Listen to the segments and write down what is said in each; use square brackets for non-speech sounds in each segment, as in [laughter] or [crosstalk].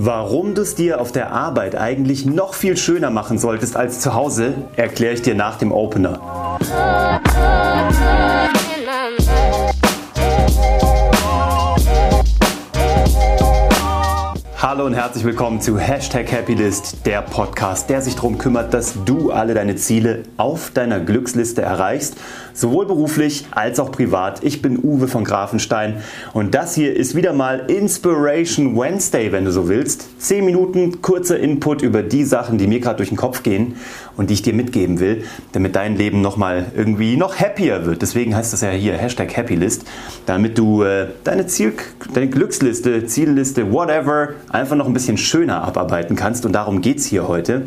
Warum du es dir auf der Arbeit eigentlich noch viel schöner machen solltest als zu Hause, erkläre ich dir nach dem Opener. Hallo und herzlich willkommen zu Hashtag Happylist, der Podcast, der sich darum kümmert, dass du alle deine Ziele auf deiner Glücksliste erreichst, sowohl beruflich als auch privat. Ich bin Uwe von Grafenstein und das hier ist wieder mal Inspiration Wednesday, wenn du so willst. Zehn Minuten kurzer Input über die Sachen, die mir gerade durch den Kopf gehen und die ich dir mitgeben will, damit dein Leben nochmal irgendwie noch happier wird. Deswegen heißt das ja hier Hashtag Happylist, damit du äh, deine Ziel, deine Glücksliste, Zielliste, whatever, einfach noch ein bisschen schöner abarbeiten kannst. Und darum geht es hier heute.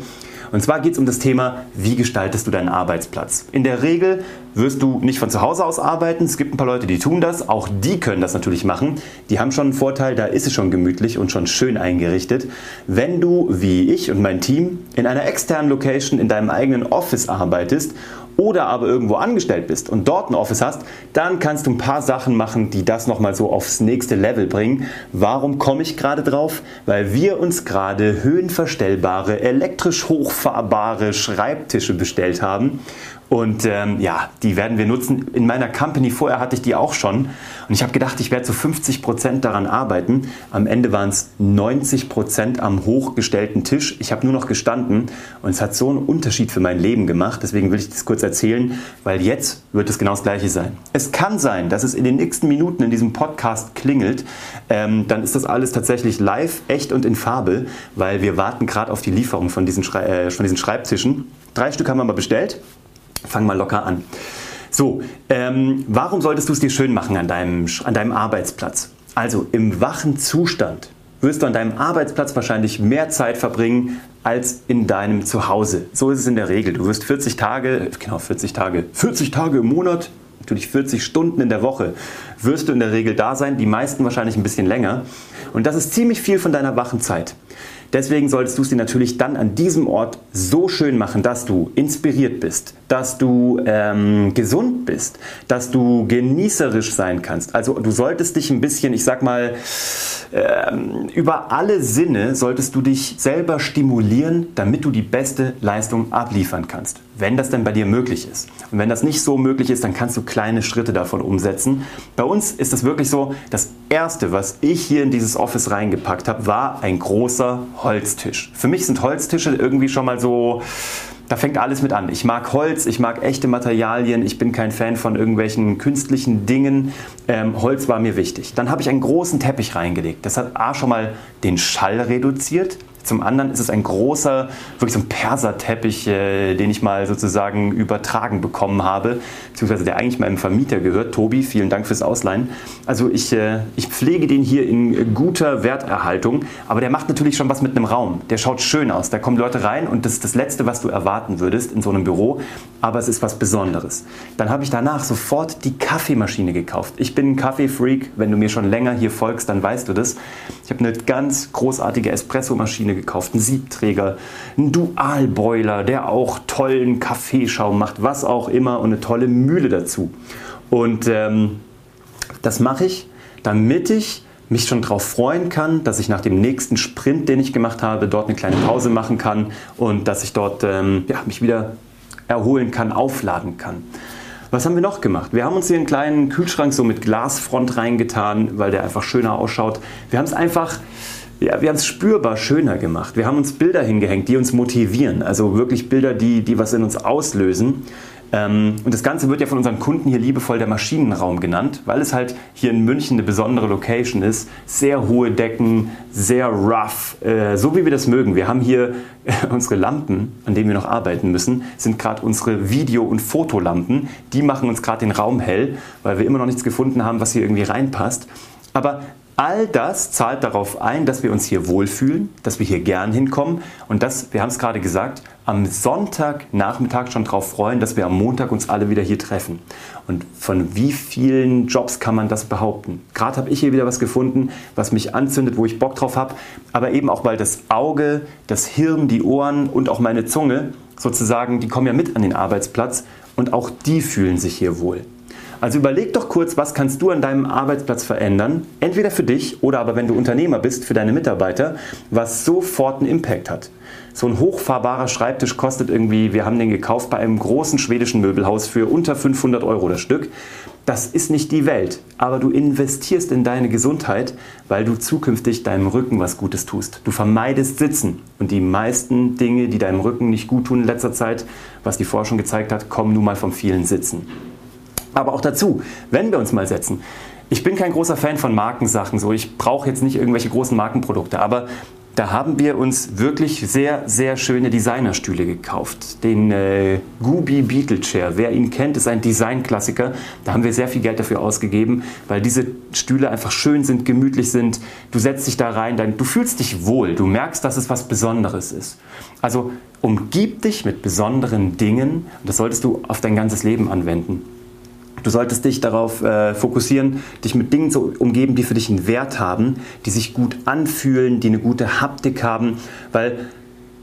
Und zwar geht es um das Thema, wie gestaltest du deinen Arbeitsplatz. In der Regel wirst du nicht von zu Hause aus arbeiten. Es gibt ein paar Leute, die tun das. Auch die können das natürlich machen. Die haben schon einen Vorteil, da ist es schon gemütlich und schon schön eingerichtet. Wenn du, wie ich und mein Team, in einer externen Location in deinem eigenen Office arbeitest oder aber irgendwo angestellt bist und dort ein Office hast, dann kannst du ein paar Sachen machen, die das nochmal so aufs nächste Level bringen. Warum komme ich gerade drauf? Weil wir uns gerade höhenverstellbare, elektrisch hochfahrbare Schreibtische bestellt haben und ähm, ja, die werden wir nutzen. In meiner Company vorher hatte ich die auch schon. Und ich habe gedacht, ich werde zu 50 Prozent daran arbeiten. Am Ende waren es 90 Prozent am hochgestellten Tisch. Ich habe nur noch gestanden und es hat so einen Unterschied für mein Leben gemacht. Deswegen will ich das kurz erzählen, weil jetzt wird es genau das Gleiche sein. Es kann sein, dass es in den nächsten Minuten in diesem Podcast klingelt. Ähm, dann ist das alles tatsächlich live, echt und in Farbe, weil wir warten gerade auf die Lieferung von diesen, Schrei äh, von diesen Schreibtischen. Drei Stück haben wir mal bestellt. Fang mal locker an. So, ähm, warum solltest du es dir schön machen an deinem, an deinem Arbeitsplatz? Also im wachen Zustand wirst du an deinem Arbeitsplatz wahrscheinlich mehr Zeit verbringen als in deinem Zuhause. So ist es in der Regel. Du wirst 40 Tage, genau 40 Tage, 40 Tage im Monat, natürlich 40 Stunden in der Woche, wirst du in der Regel da sein, die meisten wahrscheinlich ein bisschen länger. Und das ist ziemlich viel von deiner wachen Zeit. Deswegen solltest du es dir natürlich dann an diesem Ort so schön machen, dass du inspiriert bist, dass du ähm, gesund bist, dass du genießerisch sein kannst. Also du solltest dich ein bisschen, ich sag mal, ähm, über alle Sinne solltest du dich selber stimulieren, damit du die beste Leistung abliefern kannst wenn das denn bei dir möglich ist. Und wenn das nicht so möglich ist, dann kannst du kleine Schritte davon umsetzen. Bei uns ist es wirklich so, das erste, was ich hier in dieses Office reingepackt habe, war ein großer Holztisch. Für mich sind Holztische irgendwie schon mal so da fängt alles mit an. Ich mag Holz, ich mag echte Materialien, ich bin kein Fan von irgendwelchen künstlichen Dingen. Ähm, Holz war mir wichtig. Dann habe ich einen großen Teppich reingelegt. Das hat A schon mal den Schall reduziert. Zum anderen ist es ein großer, wirklich so ein Perserteppich, äh, den ich mal sozusagen übertragen bekommen habe, beziehungsweise der eigentlich meinem Vermieter gehört. Tobi, vielen Dank fürs Ausleihen. Also ich, äh, ich pflege den hier in guter Werterhaltung, aber der macht natürlich schon was mit einem Raum. Der schaut schön aus. Da kommen Leute rein und das ist das Letzte, was du erwarten würdest in so einem Büro, aber es ist was Besonderes. Dann habe ich danach sofort die Kaffeemaschine gekauft. Ich bin ein Kaffeefreak. Wenn du mir schon länger hier folgst, dann weißt du das. Ich habe eine ganz großartige Espresso-Maschine Maschine gekauft, einen Siebträger, einen Dualboiler, der auch tollen Kaffeeschaum macht, was auch immer und eine tolle Mühle dazu. Und ähm, das mache ich, damit ich mich schon darauf freuen kann, dass ich nach dem nächsten Sprint, den ich gemacht habe, dort eine kleine Pause machen kann und dass ich dort ähm, ja, mich wieder erholen kann, aufladen kann. Was haben wir noch gemacht? Wir haben uns hier einen kleinen Kühlschrank so mit Glasfront reingetan, weil der einfach schöner ausschaut. Wir haben es einfach ja, wir haben es spürbar schöner gemacht. Wir haben uns Bilder hingehängt, die uns motivieren. Also wirklich Bilder, die, die was in uns auslösen. Ähm, und das Ganze wird ja von unseren Kunden hier liebevoll der Maschinenraum genannt, weil es halt hier in München eine besondere Location ist. Sehr hohe Decken, sehr rough, äh, so wie wir das mögen. Wir haben hier [laughs] unsere Lampen, an denen wir noch arbeiten müssen, sind gerade unsere Video- und Fotolampen. Die machen uns gerade den Raum hell, weil wir immer noch nichts gefunden haben, was hier irgendwie reinpasst. Aber All das zahlt darauf ein, dass wir uns hier wohlfühlen, dass wir hier gern hinkommen und dass, wir haben es gerade gesagt, am Sonntagnachmittag schon darauf freuen, dass wir am Montag uns alle wieder hier treffen. Und von wie vielen Jobs kann man das behaupten? Gerade habe ich hier wieder was gefunden, was mich anzündet, wo ich Bock drauf habe, aber eben auch, weil das Auge, das Hirn, die Ohren und auch meine Zunge sozusagen, die kommen ja mit an den Arbeitsplatz und auch die fühlen sich hier wohl. Also überleg doch kurz, was kannst du an deinem Arbeitsplatz verändern, entweder für dich oder aber wenn du Unternehmer bist, für deine Mitarbeiter, was sofort einen Impact hat. So ein hochfahrbarer Schreibtisch kostet irgendwie, wir haben den gekauft bei einem großen schwedischen Möbelhaus für unter 500 Euro das Stück. Das ist nicht die Welt, aber du investierst in deine Gesundheit, weil du zukünftig deinem Rücken was Gutes tust. Du vermeidest Sitzen und die meisten Dinge, die deinem Rücken nicht gut tun in letzter Zeit, was die Forschung gezeigt hat, kommen nun mal vom vielen Sitzen. Aber auch dazu, wenn wir uns mal setzen, ich bin kein großer Fan von Markensachen, so ich brauche jetzt nicht irgendwelche großen Markenprodukte, aber da haben wir uns wirklich sehr, sehr schöne Designerstühle gekauft. Den äh, Gooby Beetle Chair, wer ihn kennt, ist ein Designklassiker. Da haben wir sehr viel Geld dafür ausgegeben, weil diese Stühle einfach schön sind, gemütlich sind. Du setzt dich da rein, dann, du fühlst dich wohl, du merkst, dass es was Besonderes ist. Also umgib dich mit besonderen Dingen. Das solltest du auf dein ganzes Leben anwenden. Du solltest dich darauf äh, fokussieren, dich mit Dingen zu umgeben, die für dich einen Wert haben, die sich gut anfühlen, die eine gute Haptik haben, weil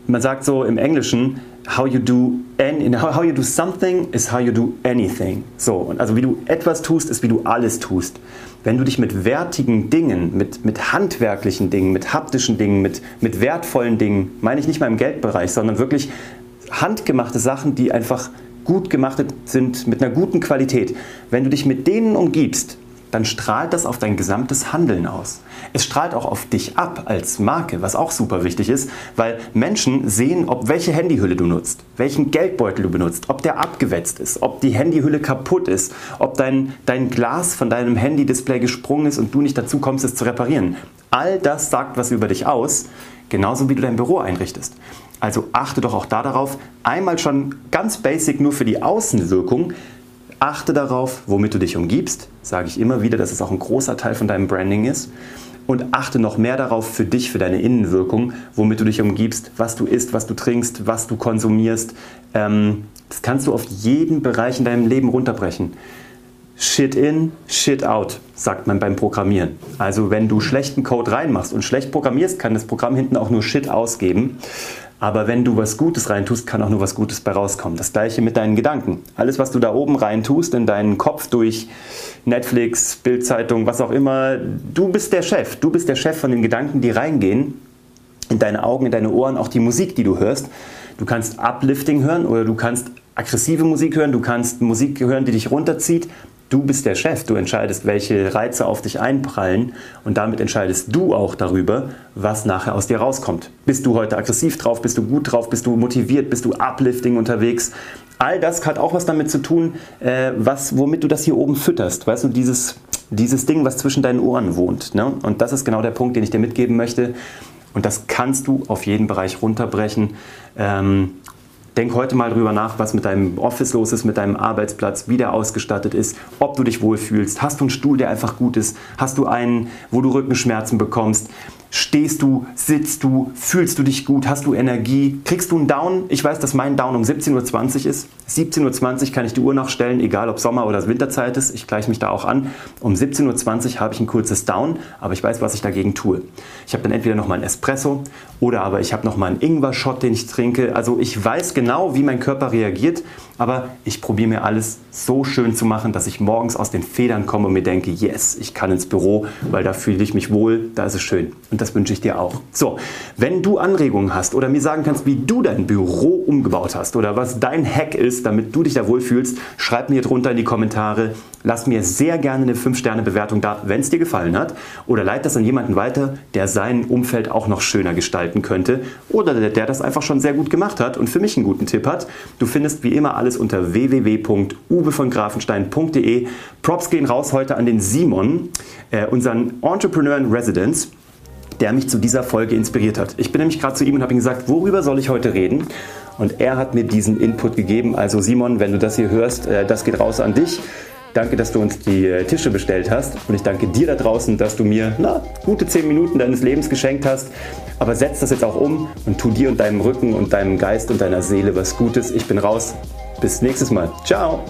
man sagt so im Englischen, how you do any, [laughs] how you do something is how you do anything. So, also wie du etwas tust, ist wie du alles tust. Wenn du dich mit wertigen Dingen, mit, mit handwerklichen Dingen, mit haptischen Dingen, mit, mit wertvollen Dingen, meine ich nicht mal im Geldbereich, sondern wirklich handgemachte Sachen, die einfach gut gemacht sind, mit einer guten Qualität, wenn du dich mit denen umgibst, dann strahlt das auf dein gesamtes Handeln aus. Es strahlt auch auf dich ab als Marke, was auch super wichtig ist, weil Menschen sehen, ob welche Handyhülle du nutzt, welchen Geldbeutel du benutzt, ob der abgewetzt ist, ob die Handyhülle kaputt ist, ob dein, dein Glas von deinem Handy-Display gesprungen ist und du nicht dazu kommst, es zu reparieren. All das sagt was über dich aus, genauso wie du dein Büro einrichtest. Also achte doch auch da darauf, einmal schon ganz basic nur für die Außenwirkung, achte darauf, womit du dich umgibst, sage ich immer wieder, dass es auch ein großer Teil von deinem Branding ist. Und achte noch mehr darauf für dich, für deine Innenwirkung, womit du dich umgibst, was du isst, was du trinkst, was du konsumierst. Ähm, das kannst du auf jeden Bereich in deinem Leben runterbrechen. Shit in, shit out, sagt man beim Programmieren. Also wenn du schlechten Code reinmachst und schlecht programmierst, kann das Programm hinten auch nur Shit ausgeben. Aber wenn du was Gutes reintust, kann auch nur was Gutes bei rauskommen. Das gleiche mit deinen Gedanken. Alles, was du da oben reintust in deinen Kopf durch Netflix, Bildzeitung, was auch immer, du bist der Chef. Du bist der Chef von den Gedanken, die reingehen in deine Augen, in deine Ohren, auch die Musik, die du hörst. Du kannst Uplifting hören oder du kannst aggressive Musik hören, du kannst Musik hören, die dich runterzieht. Du bist der Chef, du entscheidest, welche Reize auf dich einprallen und damit entscheidest du auch darüber, was nachher aus dir rauskommt. Bist du heute aggressiv drauf, bist du gut drauf, bist du motiviert, bist du uplifting unterwegs? All das hat auch was damit zu tun, äh, was, womit du das hier oben fütterst. Weißt du, dieses, dieses Ding, was zwischen deinen Ohren wohnt. Ne? Und das ist genau der Punkt, den ich dir mitgeben möchte. Und das kannst du auf jeden Bereich runterbrechen. Ähm, Denk heute mal drüber nach, was mit deinem Office los ist, mit deinem Arbeitsplatz, wie der ausgestattet ist, ob du dich wohlfühlst. Hast du einen Stuhl, der einfach gut ist? Hast du einen, wo du Rückenschmerzen bekommst? Stehst du, sitzt du, fühlst du dich gut, hast du Energie, kriegst du einen Down? Ich weiß, dass mein Down um 17.20 Uhr ist. 17.20 Uhr kann ich die Uhr nachstellen, egal ob Sommer- oder Winterzeit ist. Ich gleiche mich da auch an. Um 17.20 Uhr habe ich ein kurzes Down, aber ich weiß, was ich dagegen tue. Ich habe dann entweder noch mal einen Espresso oder aber ich habe noch mal einen Ingwer-Shot, den ich trinke. Also ich weiß genau, wie mein Körper reagiert, aber ich probiere mir alles so schön zu machen, dass ich morgens aus den Federn komme und mir denke, yes, ich kann ins Büro, weil da fühle ich mich wohl, da ist es schön. Und das wünsche ich dir auch. So, wenn du Anregungen hast oder mir sagen kannst, wie du dein Büro umgebaut hast oder was dein Hack ist, damit du dich da wohlfühlst, schreib mir drunter in die Kommentare. Lass mir sehr gerne eine 5-Sterne-Bewertung da, wenn es dir gefallen hat. Oder leite das an jemanden weiter, der sein Umfeld auch noch schöner gestalten könnte. Oder der, der das einfach schon sehr gut gemacht hat und für mich einen guten Tipp hat. Du findest wie immer alles unter www.uwevongrafenstein.de. Props gehen raus heute an den Simon, äh, unseren Entrepreneur in Residence der mich zu dieser Folge inspiriert hat. Ich bin nämlich gerade zu ihm und habe ihm gesagt, worüber soll ich heute reden? Und er hat mir diesen Input gegeben. Also Simon, wenn du das hier hörst, äh, das geht raus an dich. Danke, dass du uns die äh, Tische bestellt hast. Und ich danke dir da draußen, dass du mir na, gute 10 Minuten deines Lebens geschenkt hast. Aber setz das jetzt auch um und tu dir und deinem Rücken und deinem Geist und deiner Seele was Gutes. Ich bin raus. Bis nächstes Mal. Ciao.